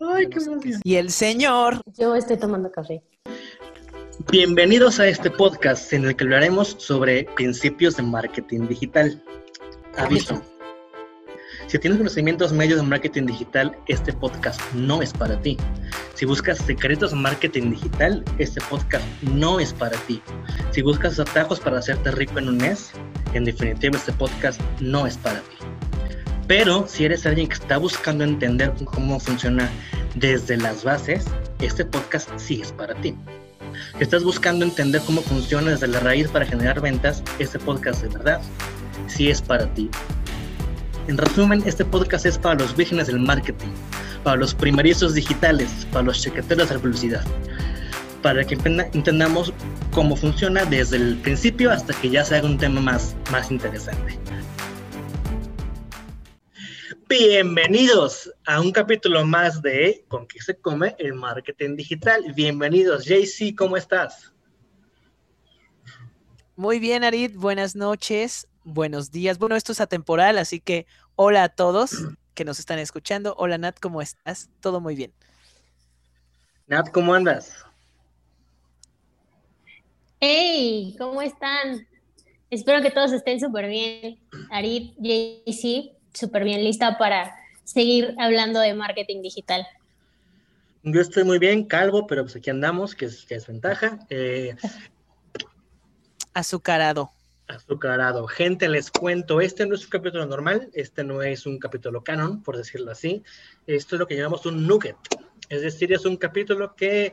Ay, qué. Y el señor. Yo estoy tomando café. Bienvenidos a este podcast en el que hablaremos sobre principios de marketing digital. Aviso. Si tienes conocimientos medios de marketing digital, este podcast no es para ti. Si buscas secretos de marketing digital, este podcast no es para ti. Si buscas atajos para hacerte rico en un mes, en definitiva este podcast no es para ti. Pero si eres alguien que está buscando entender cómo funciona desde las bases, este podcast sí es para ti. Si estás buscando entender cómo funciona desde la raíz para generar ventas, este podcast de verdad sí es para ti. En resumen, este podcast es para los vírgenes del marketing, para los primerizos digitales, para los chequeteros de publicidad, para que entendamos cómo funciona desde el principio hasta que ya se haga un tema más, más interesante. Bienvenidos a un capítulo más de ¿Con qué se come el marketing digital? Bienvenidos, JC, ¿cómo estás? Muy bien, Arid, buenas noches buenos días. Bueno, esto es atemporal, así que hola a todos que nos están escuchando. Hola Nat, ¿cómo estás? Todo muy bien. Nat, ¿cómo andas? Hey, ¿cómo están? Espero que todos estén súper bien. Arit, JC, súper bien, lista para seguir hablando de marketing digital. Yo estoy muy bien, calvo, pero pues aquí andamos, que es, que es ventaja. Eh, Azucarado. Azucarado. Gente, les cuento, este no es un capítulo normal, este no es un capítulo canon, por decirlo así. Esto es lo que llamamos un nugget. Es decir, es un capítulo que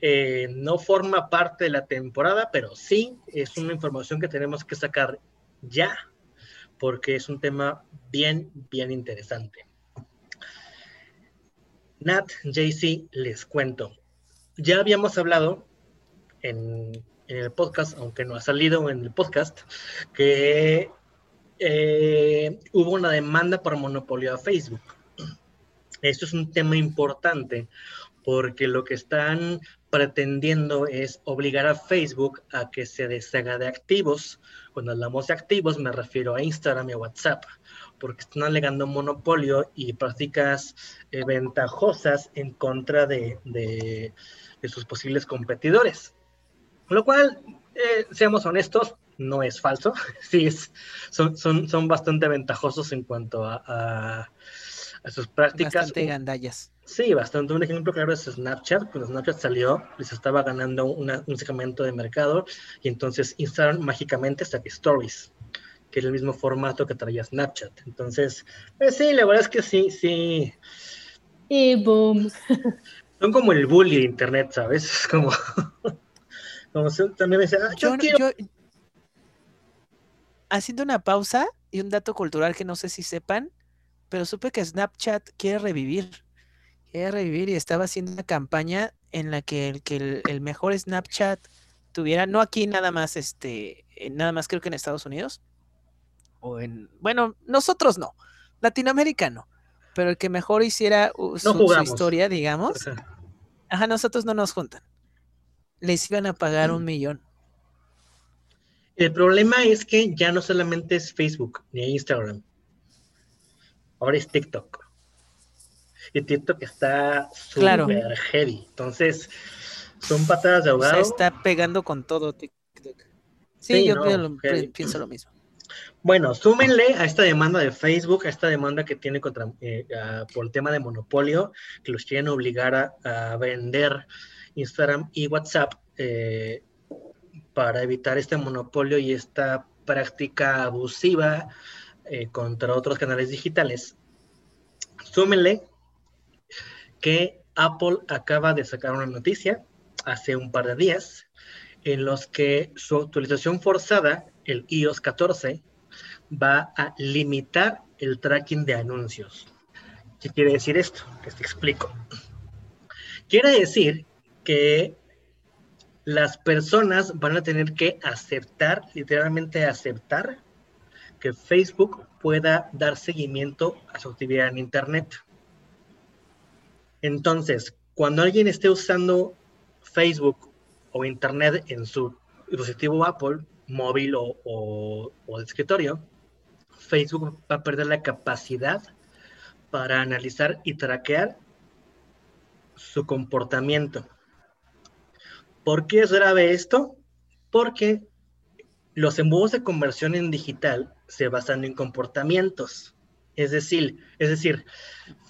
eh, no forma parte de la temporada, pero sí es una información que tenemos que sacar ya, porque es un tema bien, bien interesante. Nat, JC, les cuento. Ya habíamos hablado en en el podcast, aunque no ha salido en el podcast, que eh, hubo una demanda por monopolio a Facebook. Esto es un tema importante porque lo que están pretendiendo es obligar a Facebook a que se deshaga de activos. Cuando hablamos de activos me refiero a Instagram y a WhatsApp, porque están alegando monopolio y prácticas eh, ventajosas en contra de, de sus posibles competidores. Lo cual, eh, seamos honestos, no es falso. Sí, es, son, son, son bastante ventajosos en cuanto a, a, sus prácticas. Bastante gandallas. Sí, bastante. Un ejemplo claro es Snapchat. Cuando Snapchat salió, les estaba ganando un segmento de mercado y entonces Instagram mágicamente saque Stories, que es el mismo formato que traía Snapchat. Entonces, pues sí, la verdad es que sí, sí. Y boom. Son como el bully de Internet, ¿sabes? Es como... también me ah, yo, haciendo una pausa y un dato cultural que no sé si sepan, pero supe que Snapchat quiere revivir. Quiere revivir y estaba haciendo una campaña en la que el, que el, mejor Snapchat tuviera, no aquí nada más, este, nada más creo que en Estados Unidos, o en, bueno, nosotros no, latinoamericano, pero el que mejor hiciera su, historia, digamos. Ajá, nosotros no nos juntan les iban a pagar un millón. El problema es que ya no solamente es Facebook ni Instagram, ahora es TikTok. Y TikTok está súper heavy. Entonces, son patadas de ahogado. está pegando con todo TikTok. Sí, yo pienso lo mismo. Bueno, súmenle a esta demanda de Facebook, a esta demanda que tiene contra, eh, por el tema de monopolio, que los quieren obligar a vender Instagram y WhatsApp eh, para evitar este monopolio y esta práctica abusiva eh, contra otros canales digitales. Súmenle que Apple acaba de sacar una noticia hace un par de días en los que su actualización forzada, el iOS 14, va a limitar el tracking de anuncios. ¿Qué quiere decir esto? Que te explico. Quiere decir que las personas van a tener que aceptar, literalmente aceptar, que Facebook pueda dar seguimiento a su actividad en Internet. Entonces, cuando alguien esté usando Facebook o Internet en su dispositivo Apple, móvil o, de escritorio, Facebook va a perder la capacidad para analizar y traquear su comportamiento. ¿Por qué es grave esto? Porque los embudos de conversión en digital se basan en comportamientos. Es decir, es decir,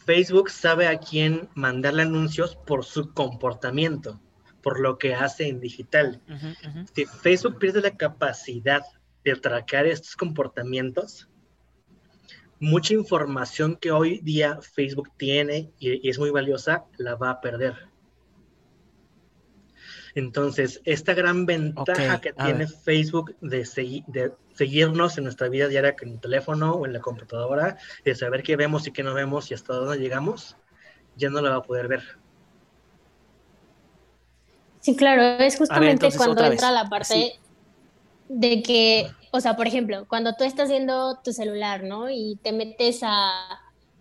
Facebook sabe a quién mandarle anuncios por su comportamiento, por lo que hace en digital. Si Facebook pierde la capacidad de traquear estos comportamientos, mucha información que hoy día Facebook tiene y, es muy valiosa, la va a perder. Entonces, esta gran ventaja que tiene Facebook de, de, seguirnos en nuestra vida diaria con el teléfono o en la computadora, de saber qué vemos y qué no vemos y hasta dónde llegamos, ya no la va a poder ver. Sí, claro, es justamente cuando entra la parte de que, o sea, por ejemplo, cuando tú estás viendo tu celular, ¿no? Y te metes a...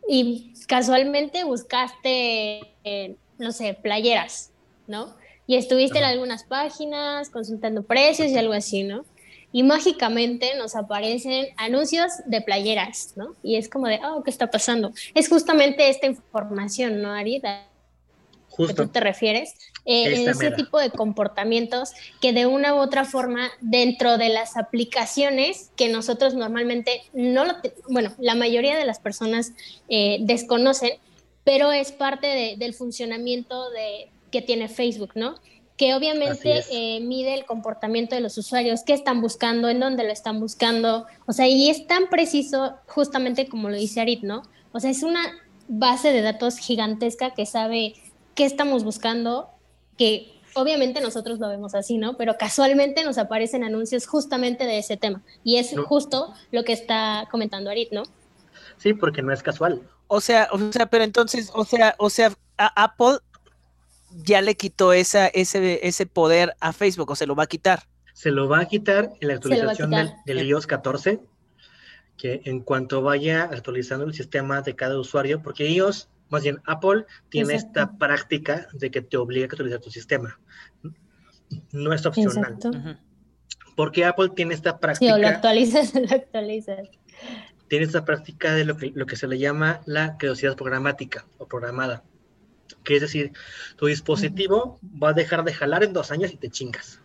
y casualmente buscaste, eh, no sé, playeras, ¿no? Y estuviste en algunas páginas consultando precios y algo así, ¿no? Y mágicamente nos aparecen anuncios de playeras, ¿no? Y es como de, oh, ¿qué está pasando? Es justamente esta información, ¿no, Arida? que tú te refieres, eh, ese tipo de comportamientos que de una u otra forma dentro de las aplicaciones que nosotros normalmente no lo, bueno, la mayoría de las personas eh, desconocen, pero es parte del funcionamiento de, que tiene Facebook, ¿no? Que obviamente eh, mide el comportamiento de los usuarios, qué están buscando, en dónde lo están buscando, o sea, y es tan preciso justamente como lo dice Arit, ¿no? O sea, es una base de datos gigantesca que sabe qué estamos buscando, que obviamente nosotros lo vemos así, ¿no? Pero casualmente nos aparecen anuncios justamente de ese tema. Y es justo lo que está comentando Arit, ¿no? Sí, porque no es casual. O sea, o sea, pero entonces, o sea, o sea, Apple ya le quitó esa, ese, ese poder a Facebook, o se lo va a quitar. Se lo va a quitar en la actualización del, del iOS 14, que en cuanto vaya actualizando el sistema de cada usuario, porque iOS más bien Apple tiene esta práctica de que te obliga a actualizar tu sistema. No es opcional. Porque Apple tiene esta práctica. Sí, lo actualizas lo actualizas. Tiene esta práctica de lo que, lo que se le llama la creosidad programática o programada. Que es decir, tu dispositivo va a dejar de jalar en dos años y te chingas.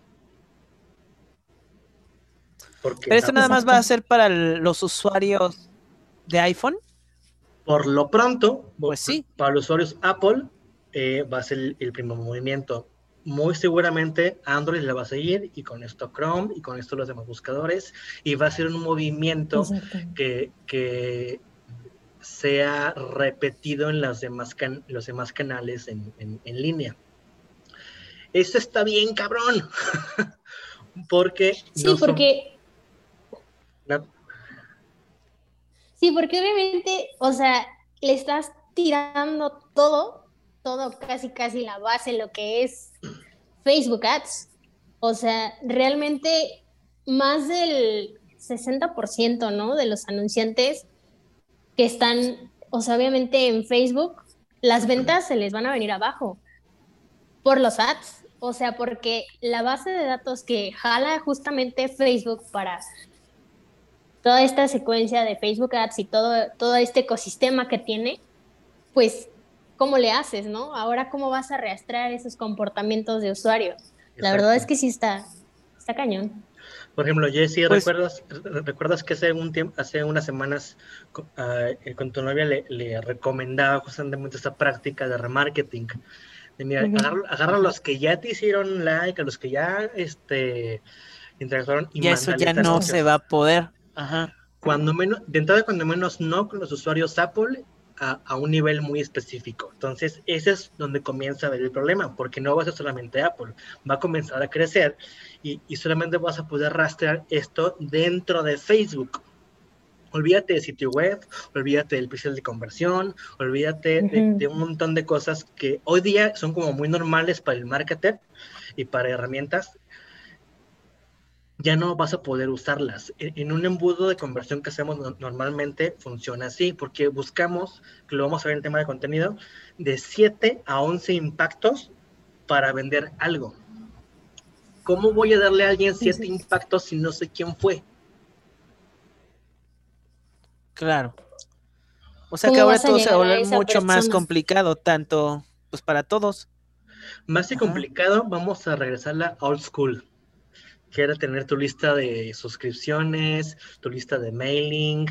Pero esto nada más va a ser para los usuarios de iPhone. Por lo pronto, pues sí. para los usuarios Apple eh, va a ser el, primer movimiento. Muy seguramente Android la va a seguir y con esto Chrome y con esto los demás buscadores y va a ser un movimiento que, que, sea repetido en las demás los demás canales en, en, línea. Eso está bien, cabrón. porque... Sí, porque... Sí, porque obviamente, o sea, le estás tirando todo, todo, casi, casi la base, lo que es Facebook Ads. O sea, realmente más del 60%, ¿no? De los anunciantes que están, o sea, obviamente en Facebook, las ventas se les van a venir abajo por los ads. O sea, porque la base de datos que jala justamente Facebook para toda esta secuencia de Facebook Ads y todo, todo este ecosistema que tiene, pues, ¿cómo le haces, no? Ahora, ¿cómo vas a rastrear esos comportamientos de usuario? La verdad es que sí está, está cañón. Por ejemplo, Jesse, pues ¿recuerdas, ¿recuerdas que hace un tiempo, hace unas semanas con tu novia le, recomendaba justamente esta práctica de remarketing? De mira, agarra, a los que ya te hicieron like, a los que ya este interactuaron y, y eso ya no se va a poder. Ajá. Cuando menos, de entrada, cuando menos no con los usuarios Apple a, un nivel muy específico. Entonces, ese es donde comienza a ver el problema, porque no va a ser solamente Apple, va a comenzar a crecer y, solamente vas a poder rastrear esto dentro de Facebook. Olvídate de sitio web, olvídate del precio de conversión, olvídate de, de, un montón de cosas que hoy día son como muy normales para el marketer y para herramientas ya no vas a poder usarlas. En, un embudo de conversión que hacemos normalmente funciona así, porque buscamos, que lo vamos a ver en el tema de contenido, de 7 a 11 impactos para vender algo. ¿Cómo voy a darle a alguien 7 impactos si no sé quién fue? Claro. O sea que ahora todo se va a mucho más complicado, tanto pues para todos. Más que complicado, vamos a regresar a la old school, que era tener tu lista de suscripciones, tu lista de mailing.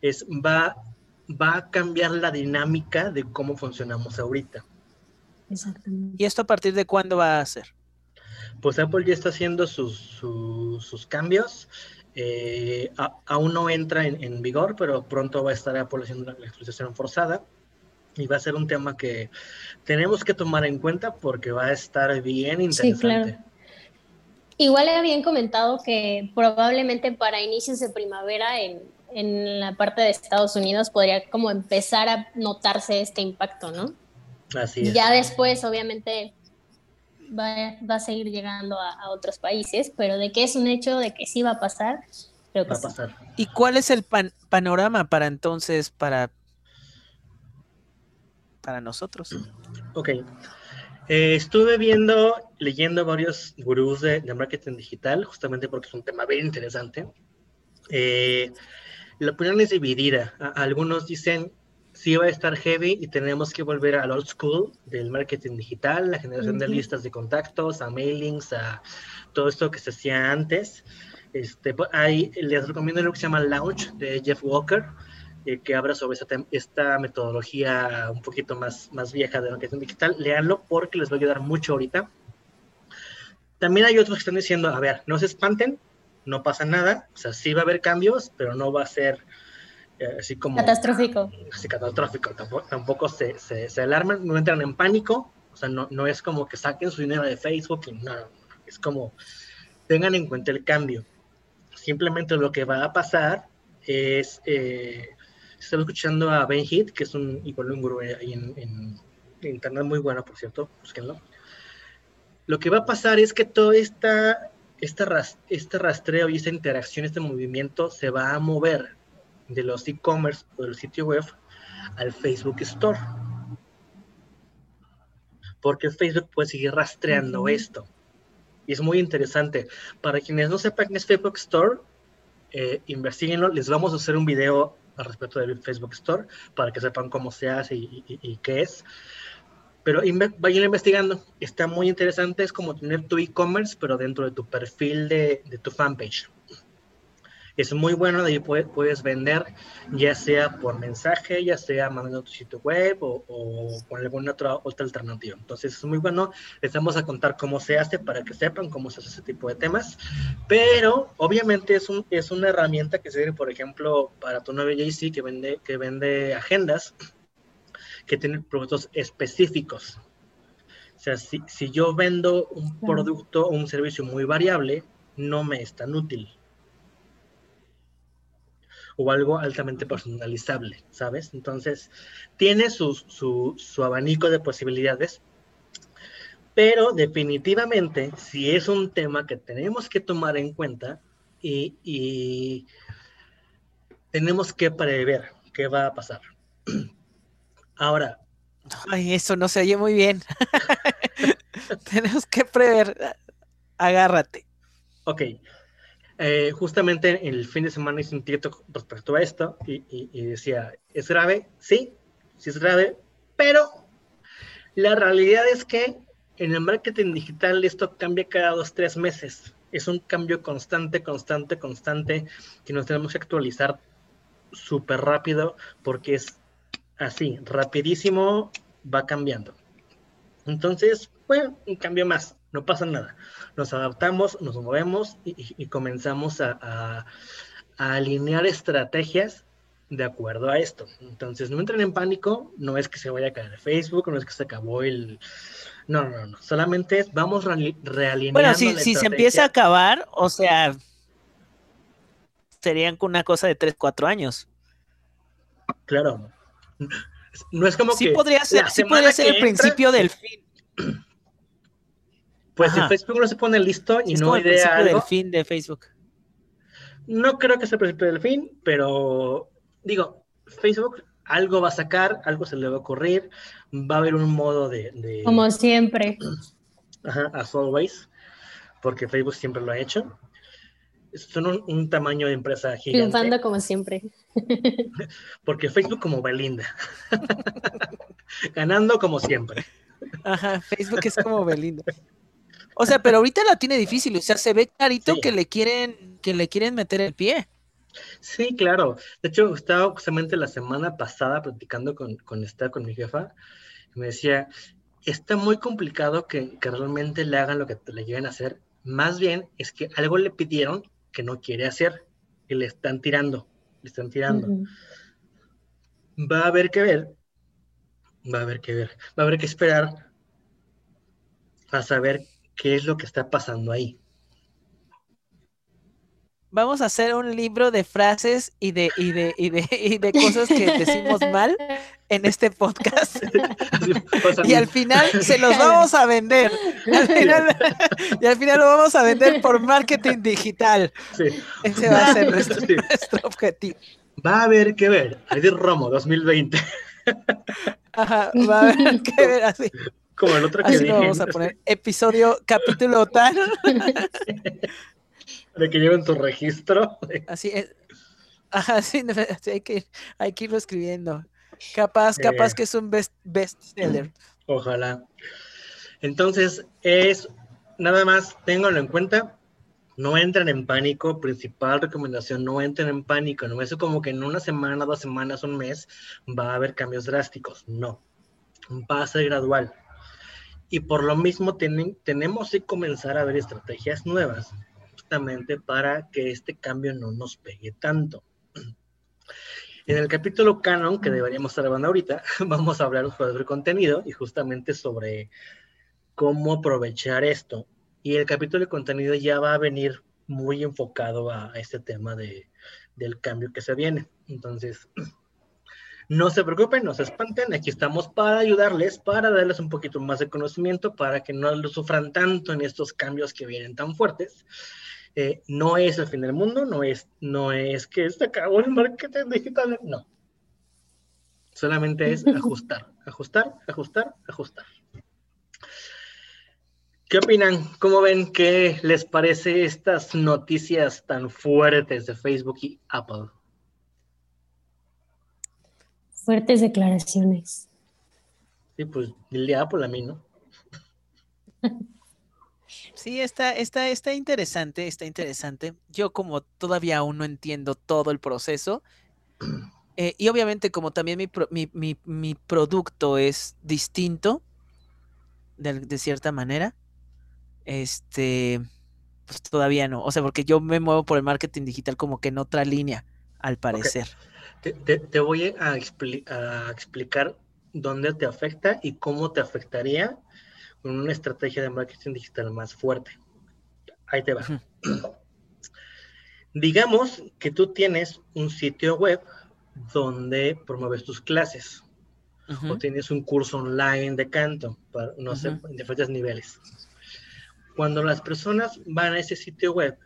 Es, va, va a cambiar la dinámica de cómo funcionamos ahorita. Exactamente. ¿Y esto a partir de cuándo va a ser? Pues Apple ya está haciendo sus, sus, cambios. Eh, aún no entra en, vigor, pero pronto va a estar Apple haciendo la, actualización forzada. Y va a ser un tema que tenemos que tomar en cuenta porque va a estar bien interesante. Sí, claro. Igual habían comentado que probablemente para inicios de primavera en, en la parte de Estados Unidos podría como empezar a notarse este impacto, ¿no? Así es. Ya después, obviamente, va, a seguir llegando a, otros países, pero de que es un hecho de que sí va a pasar, creo que va a pasar. ¿Y cuál es el panorama para entonces, para, para nosotros? Ok. Eh, estuve viendo, leyendo varios gurús de, marketing digital, justamente porque es un tema bien interesante. Eh, la opinión es dividida. algunos dicen sí va a estar heavy y tenemos que volver al old school del marketing digital, la generación de listas de contactos, a mailings, a todo esto que se hacía antes. Este, ahí les recomiendo lo que se llama Launch de Jeff Walker, eh, que habla sobre esta, esta, metodología un poquito más, más vieja de marketing digital. Leanlo porque les va a ayudar mucho ahorita. También hay otros que están diciendo, a ver, no se espanten, no pasa nada, o sea, sí va a haber cambios, pero no va a ser eh, así como... Catastrófico. Así catastrófico, tampoco, se, se, alarman, no entran en pánico, o sea, no, no es como que saquen su dinero de Facebook, y no, es como tengan en cuenta el cambio. Simplemente lo que va a pasar es, eh, estaba escuchando a Ben Heath, que es un, igual un gurú ahí en, en, internet muy bueno, por cierto, búsquenlo. Lo que va a pasar es que todo esta, este, este rastreo y esta interacción, este movimiento se va a mover de los e-commerce o del sitio web al Facebook Store. Porque Facebook puede seguir rastreando esto. Y es muy interesante. Para quienes no sepan qué es Facebook Store, eh, investiguenlo. Les vamos a hacer un video al respecto del Facebook Store para que sepan cómo se hace y, qué es. Pero vayan investigando. Está muy interesante. Es como tener tu e-commerce, pero dentro de tu perfil de, de tu fanpage es muy bueno, de ahí puedes, vender, ya sea por mensaje, ya sea mandando tu sitio web o, con alguna otra, otra alternativa. Entonces es muy bueno, les vamos a contar cómo se hace para que sepan cómo se hace ese tipo de temas, pero obviamente es, un, es una herramienta que sirve, por ejemplo, para tu nuevo JC que vende, que vende agendas, que tiene productos específicos. O sea, si, si yo vendo un producto o un servicio muy variable, no me es tan útil o algo altamente personalizable, ¿sabes? Entonces, tiene su, su, abanico de posibilidades, pero definitivamente, si es un tema que tenemos que tomar en cuenta y, tenemos que prever qué va a pasar. Ahora. Ay, eso no se oye muy bien. tenemos que prever. Agárrate. Ok. Eh, justamente el fin de semana hice un directo respecto a esto y, decía, ¿es grave? Sí, sí es grave, pero la realidad es que en el marketing digital esto cambia cada dos, tres meses. Es un cambio constante, constante, constante que nos tenemos que actualizar súper rápido porque es así, rapidísimo, va cambiando. Entonces, bueno, un cambio más no pasa nada. Nos adaptamos, nos movemos y, comenzamos a, alinear estrategias de acuerdo a esto. Entonces, no entren en pánico, no es que se vaya a caer Facebook, no es que se acabó el... No, no, no, solamente vamos realineando. Bueno, si, si se empieza a acabar, o sea, serían una cosa de 3, 4 años. Claro. No es como sí Podría ser, sí podría ser el principio del fin. Pues si Facebook no se pone listo y no idea algo. del fin de Facebook. No creo que sea el principio del fin, pero digo, Facebook algo va a sacar, algo se le va a ocurrir, va a haber un modo de. Como siempre. Ajá, as always, porque Facebook siempre lo ha hecho. son un, tamaño de empresa gigante. Triunfando como siempre. Porque Facebook como Belinda. Ganando como siempre. Ajá, Facebook es como Belinda. O sea, pero ahorita la tiene difícil, o sea, se ve clarito que le quieren, que le quieren meter el pie. Sí, claro. De hecho, estaba justamente la semana pasada platicando con, con esta, con mi jefa, y me decía, está muy complicado que, realmente le hagan lo que le lleguen a hacer. Más bien es que algo le pidieron que no quiere hacer y le están tirando, le están tirando. Va a haber que ver, va a haber que ver, va a haber que esperar a saber qué es lo que está pasando ahí. Vamos a hacer un libro de frases y de, y de, y de, y de cosas que decimos mal en este podcast. y al final se los vamos a vender. y al final lo vamos a vender por marketing digital. Ese va a ser nuestro, objetivo. Va a haber que ver. de Romo 2020. Ajá, va a haber que ver así. Como el otro que así vamos a poner episodio, capítulo tal. De que lleven tu registro. Así es. Ajá, sí, hay que, hay que irlo escribiendo. Capaz, capaz que es un best, seller. Ojalá. Entonces, es nada más, ténganlo en cuenta. No entren en pánico. Principal recomendación, no entren en pánico. No es como que en una semana, dos semanas, un mes va a haber cambios drásticos. No. Va a ser gradual. Y por lo mismo tenemos que comenzar a ver estrategias nuevas justamente para que este cambio no nos pegue tanto. En el capítulo canon, que deberíamos estar hablando ahorita, vamos a hablar sobre contenido y justamente sobre cómo aprovechar esto. Y el capítulo de contenido ya va a venir muy enfocado a este tema de, del cambio que se viene. Entonces, no se preocupen, no se espanten, aquí estamos para ayudarles, para darles un poquito más de conocimiento, para que no lo sufran tanto en estos cambios que vienen tan fuertes. Eh, no es el fin del mundo, no es, no es que se acabó el marketing digital, no. Solamente es ajustar, ajustar, ajustar, ajustar. ¿Qué opinan? ¿Cómo ven? ¿Qué les parece estas noticias tan fuertes de Facebook y Apple? Fuertes declaraciones. Sí, pues dile Apple a mí, ¿no? Sí, está, está, está interesante, está interesante. Yo como todavía aún no entiendo todo el proceso, eh, y obviamente como también mi, producto es distinto, de, cierta manera, este, pues todavía no. O sea, porque yo me muevo por el marketing digital como que en otra línea, al parecer. Te, voy a, a explicar dónde te afecta y cómo te afectaría con una estrategia de marketing digital más fuerte. Ahí te va. Digamos que tú tienes un sitio web donde promueves tus clases o tienes un curso online de canto, para, no sé, en diferentes niveles. Cuando las personas van a ese sitio web,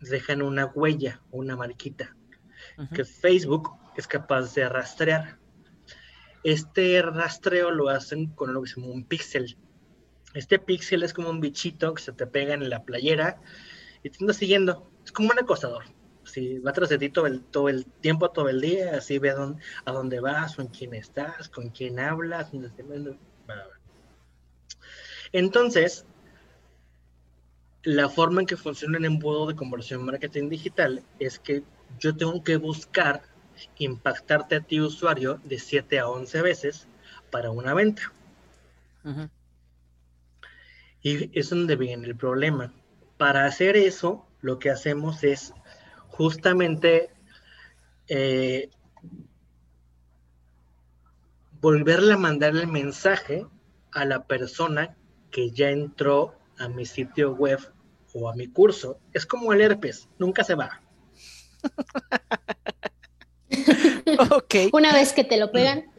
dejan una huella una marquita que Facebook es capaz de rastrear. Este rastreo lo hacen con lo que se llama un píxel. Este píxel es como un bichito que se te pega en la playera y te anda siguiendo. Es como un acosador. Si va tras de ti todo el, todo el tiempo, todo el día, así ve a dónde, a dónde vas, con quién estás, con quién hablas. Entonces, la forma en que funciona el embudo de conversión marketing digital es que yo tengo que buscar impactarte a ti usuario de 7 a 11 veces para una venta. Y es donde viene el problema. Para hacer eso, lo que hacemos es justamente eh, volverle a mandar el mensaje a la persona que ya entró a mi sitio web o a mi curso. Es como el herpes, nunca se va. Una vez que te lo pegan,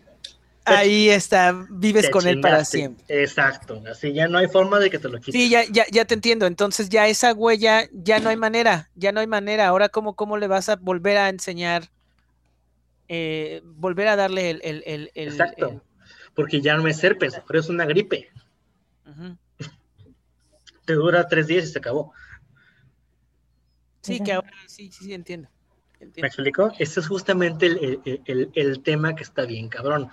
Ahí está, vives con él para siempre. Exacto, así ya no hay forma de que te lo quites. Sí, ya, ya, ya te entiendo. Entonces ya esa huella, ya no hay manera, ya no hay manera. Ahora, ¿cómo, cómo le vas a volver a enseñar? Eh, volver a darle el... el, el, Exacto, porque ya no es herpes, pero es una gripe. Te dura tres días y se acabó. Sí, que ahora sí, sí, sí, entiendo. ¿Me explico? Ese es justamente el, tema que está bien, cabrón.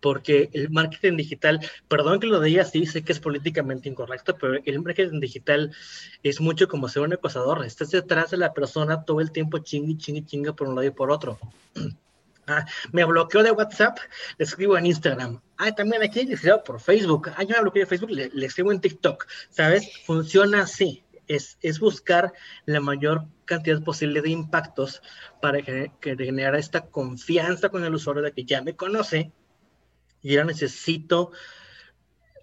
Porque el marketing digital, perdón que lo diga así, sé que es políticamente incorrecto, pero el marketing digital es mucho como ser un acosador. Estás detrás de la persona todo el tiempo chingue, chingue, chingue por un lado y por otro. Ah, me bloqueó de WhatsApp, le escribo en Instagram. Ah, también aquí le escribo por Facebook. Ah, yo me bloqueé de Facebook, le, le escribo en TikTok. ¿Sabes? Funciona así es, buscar la mayor cantidad posible de impactos para que, generar esta confianza con el usuario de que ya me conoce y ahora necesito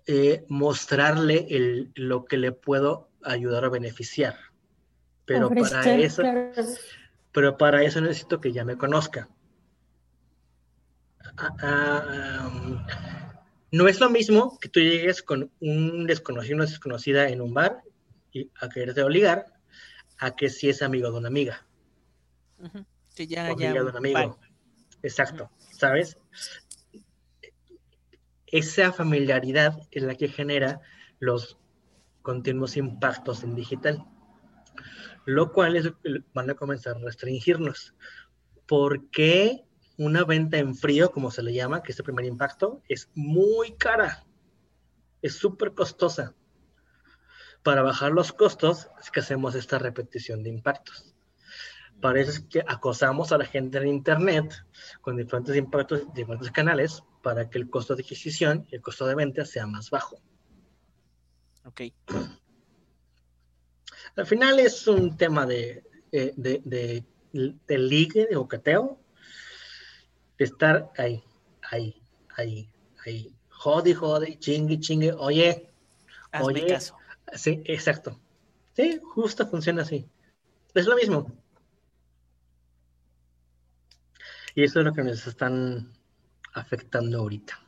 eh, mostrarle el, lo que le puedo ayudar a beneficiar. Pero para eso, pero para eso necesito que ya me conozca. Ah, ah, no es lo mismo que tú llegues con un desconocido, una desconocida en un bar y a quererte obligar a que si es amigo de una amiga. Sí, ya, ya. de un amigo. Exacto, ¿sabes? Esa familiaridad es la que genera los continuos impactos en digital, lo cual es, van a comenzar a restringirnos. porque una venta en frío, como se le llama, que es el primer impacto, es muy cara? Es súper costosa para bajar los costos es que hacemos esta repetición de impactos. Para eso es que acosamos a la gente en Internet con diferentes impactos, diferentes canales, para que el costo de adquisición y el costo de venta sea más bajo. Ok. Al final es un tema de, de, de, ligue, de boqueteo, de estar ahí, ahí, ahí, ahí. Jode, jode, chingue, chingue. Oye, Hazme oye, caso. Sí, exacto. Sí, justo funciona así. Es lo mismo. Y eso es lo que nos están afectando ahorita.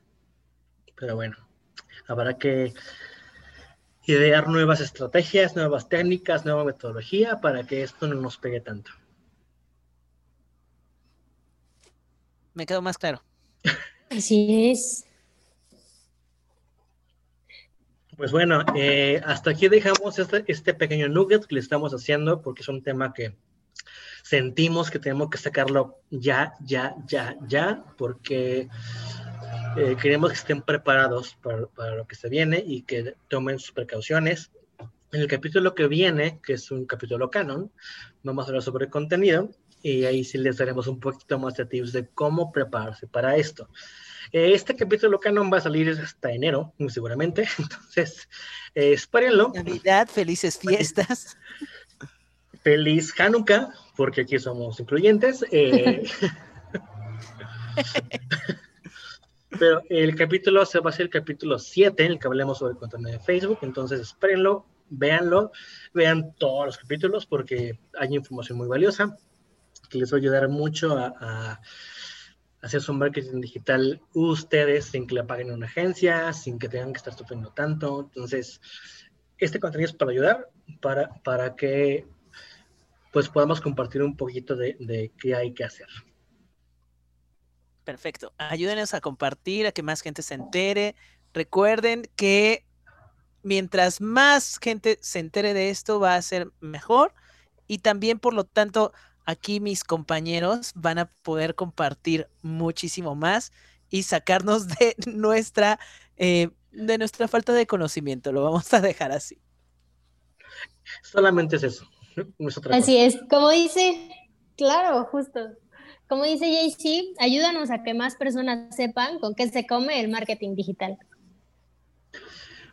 Pero bueno, habrá que idear nuevas estrategias, nuevas técnicas, nueva metodología para que esto no nos pegue tanto. Me quedo más claro. Así es. Pues bueno, eh, hasta aquí dejamos este, este, pequeño nugget que le estamos haciendo porque es un tema que sentimos que tenemos que sacarlo ya, ya, ya, ya, porque eh, queremos que estén preparados para, para, lo que se viene y que tomen sus precauciones. En el capítulo que viene, que es un capítulo canon, vamos a hablar sobre contenido y ahí sí les daremos un poquito más de tips de cómo prepararse para esto. Eh, este capítulo canon va a salir hasta enero, muy seguramente. Entonces, eh, espérenlo. Navidad, felices fiestas. Feliz Hanukkah, porque aquí somos incluyentes. Eh. pero el capítulo se va a ser el capítulo 7, en el que hablemos sobre el contenido de Facebook. Entonces, espérenlo, véanlo, vean todos los capítulos porque hay información muy valiosa que les va a ayudar mucho a hacer su marketing digital ustedes sin que le paguen una agencia, sin que tengan que estar sufriendo tanto. Entonces, este contenido es para ayudar, para, para que pues podamos compartir un poquito de qué hay que hacer. Perfecto. Ayúdenos a compartir, a que más gente se entere. Recuerden que mientras más gente se entere de esto, va a ser mejor. Y también, por lo tanto, aquí mis compañeros van a poder compartir muchísimo más y sacarnos de nuestra, eh, de nuestra falta de conocimiento. Lo vamos a dejar así. Solamente es eso. así es. Como dice, claro, justo. Como dice JC, ayúdanos a que más personas sepan con qué se come el marketing digital.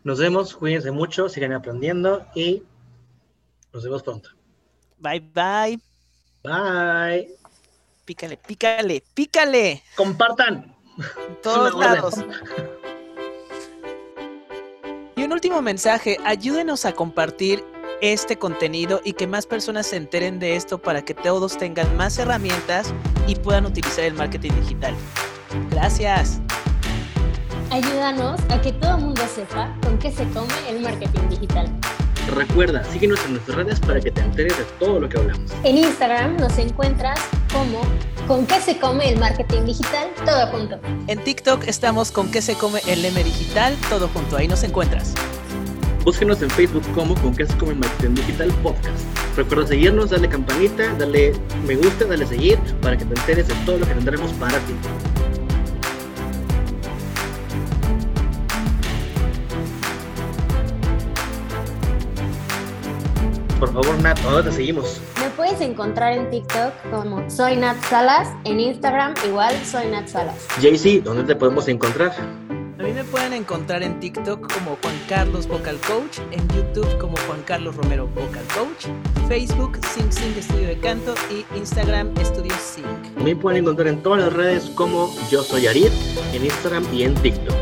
Nos vemos, cuídense mucho, sigan aprendiendo y nos vemos pronto. Bye bye. Bye. Pícale, pícale, pícale. Compartan. todos lados. Y un último mensaje, ayúdenos a compartir este contenido y que más personas se enteren de esto para que todos tengan más herramientas y puedan utilizar el marketing digital. Gracias. Ayúdanos a que todo el mundo sepa con qué se come el marketing digital. Recuerda, síguenos en nuestras redes para que te enteres de todo lo que hablamos. En Instagram nos encuentras como con qué se come el marketing digital, todo junto. En TikTok estamos con qué se come el M digital, todo junto. Ahí nos encuentras. Búsquenos en Facebook como Con es como el Marketing Digital Podcast. Recuerda seguirnos, darle campanita, darle me gusta, darle seguir para que te enteres de todo lo que tendremos para ti. Por favor, Nat, ¿dónde te seguimos? Me puedes encontrar en TikTok como Soy Nat Salas, en Instagram igual Soy Nat Salas. JC, ¿dónde te podemos encontrar? A mí me pueden encontrar en TikTok como Juan Carlos Vocal Coach, en YouTube como Juan Carlos Romero Vocal Coach, Facebook Sing Sing Estudio de Canto y Instagram Estudio Sing. Me pueden encontrar en todas las redes como Yo Soy Arid, en Instagram y en TikTok.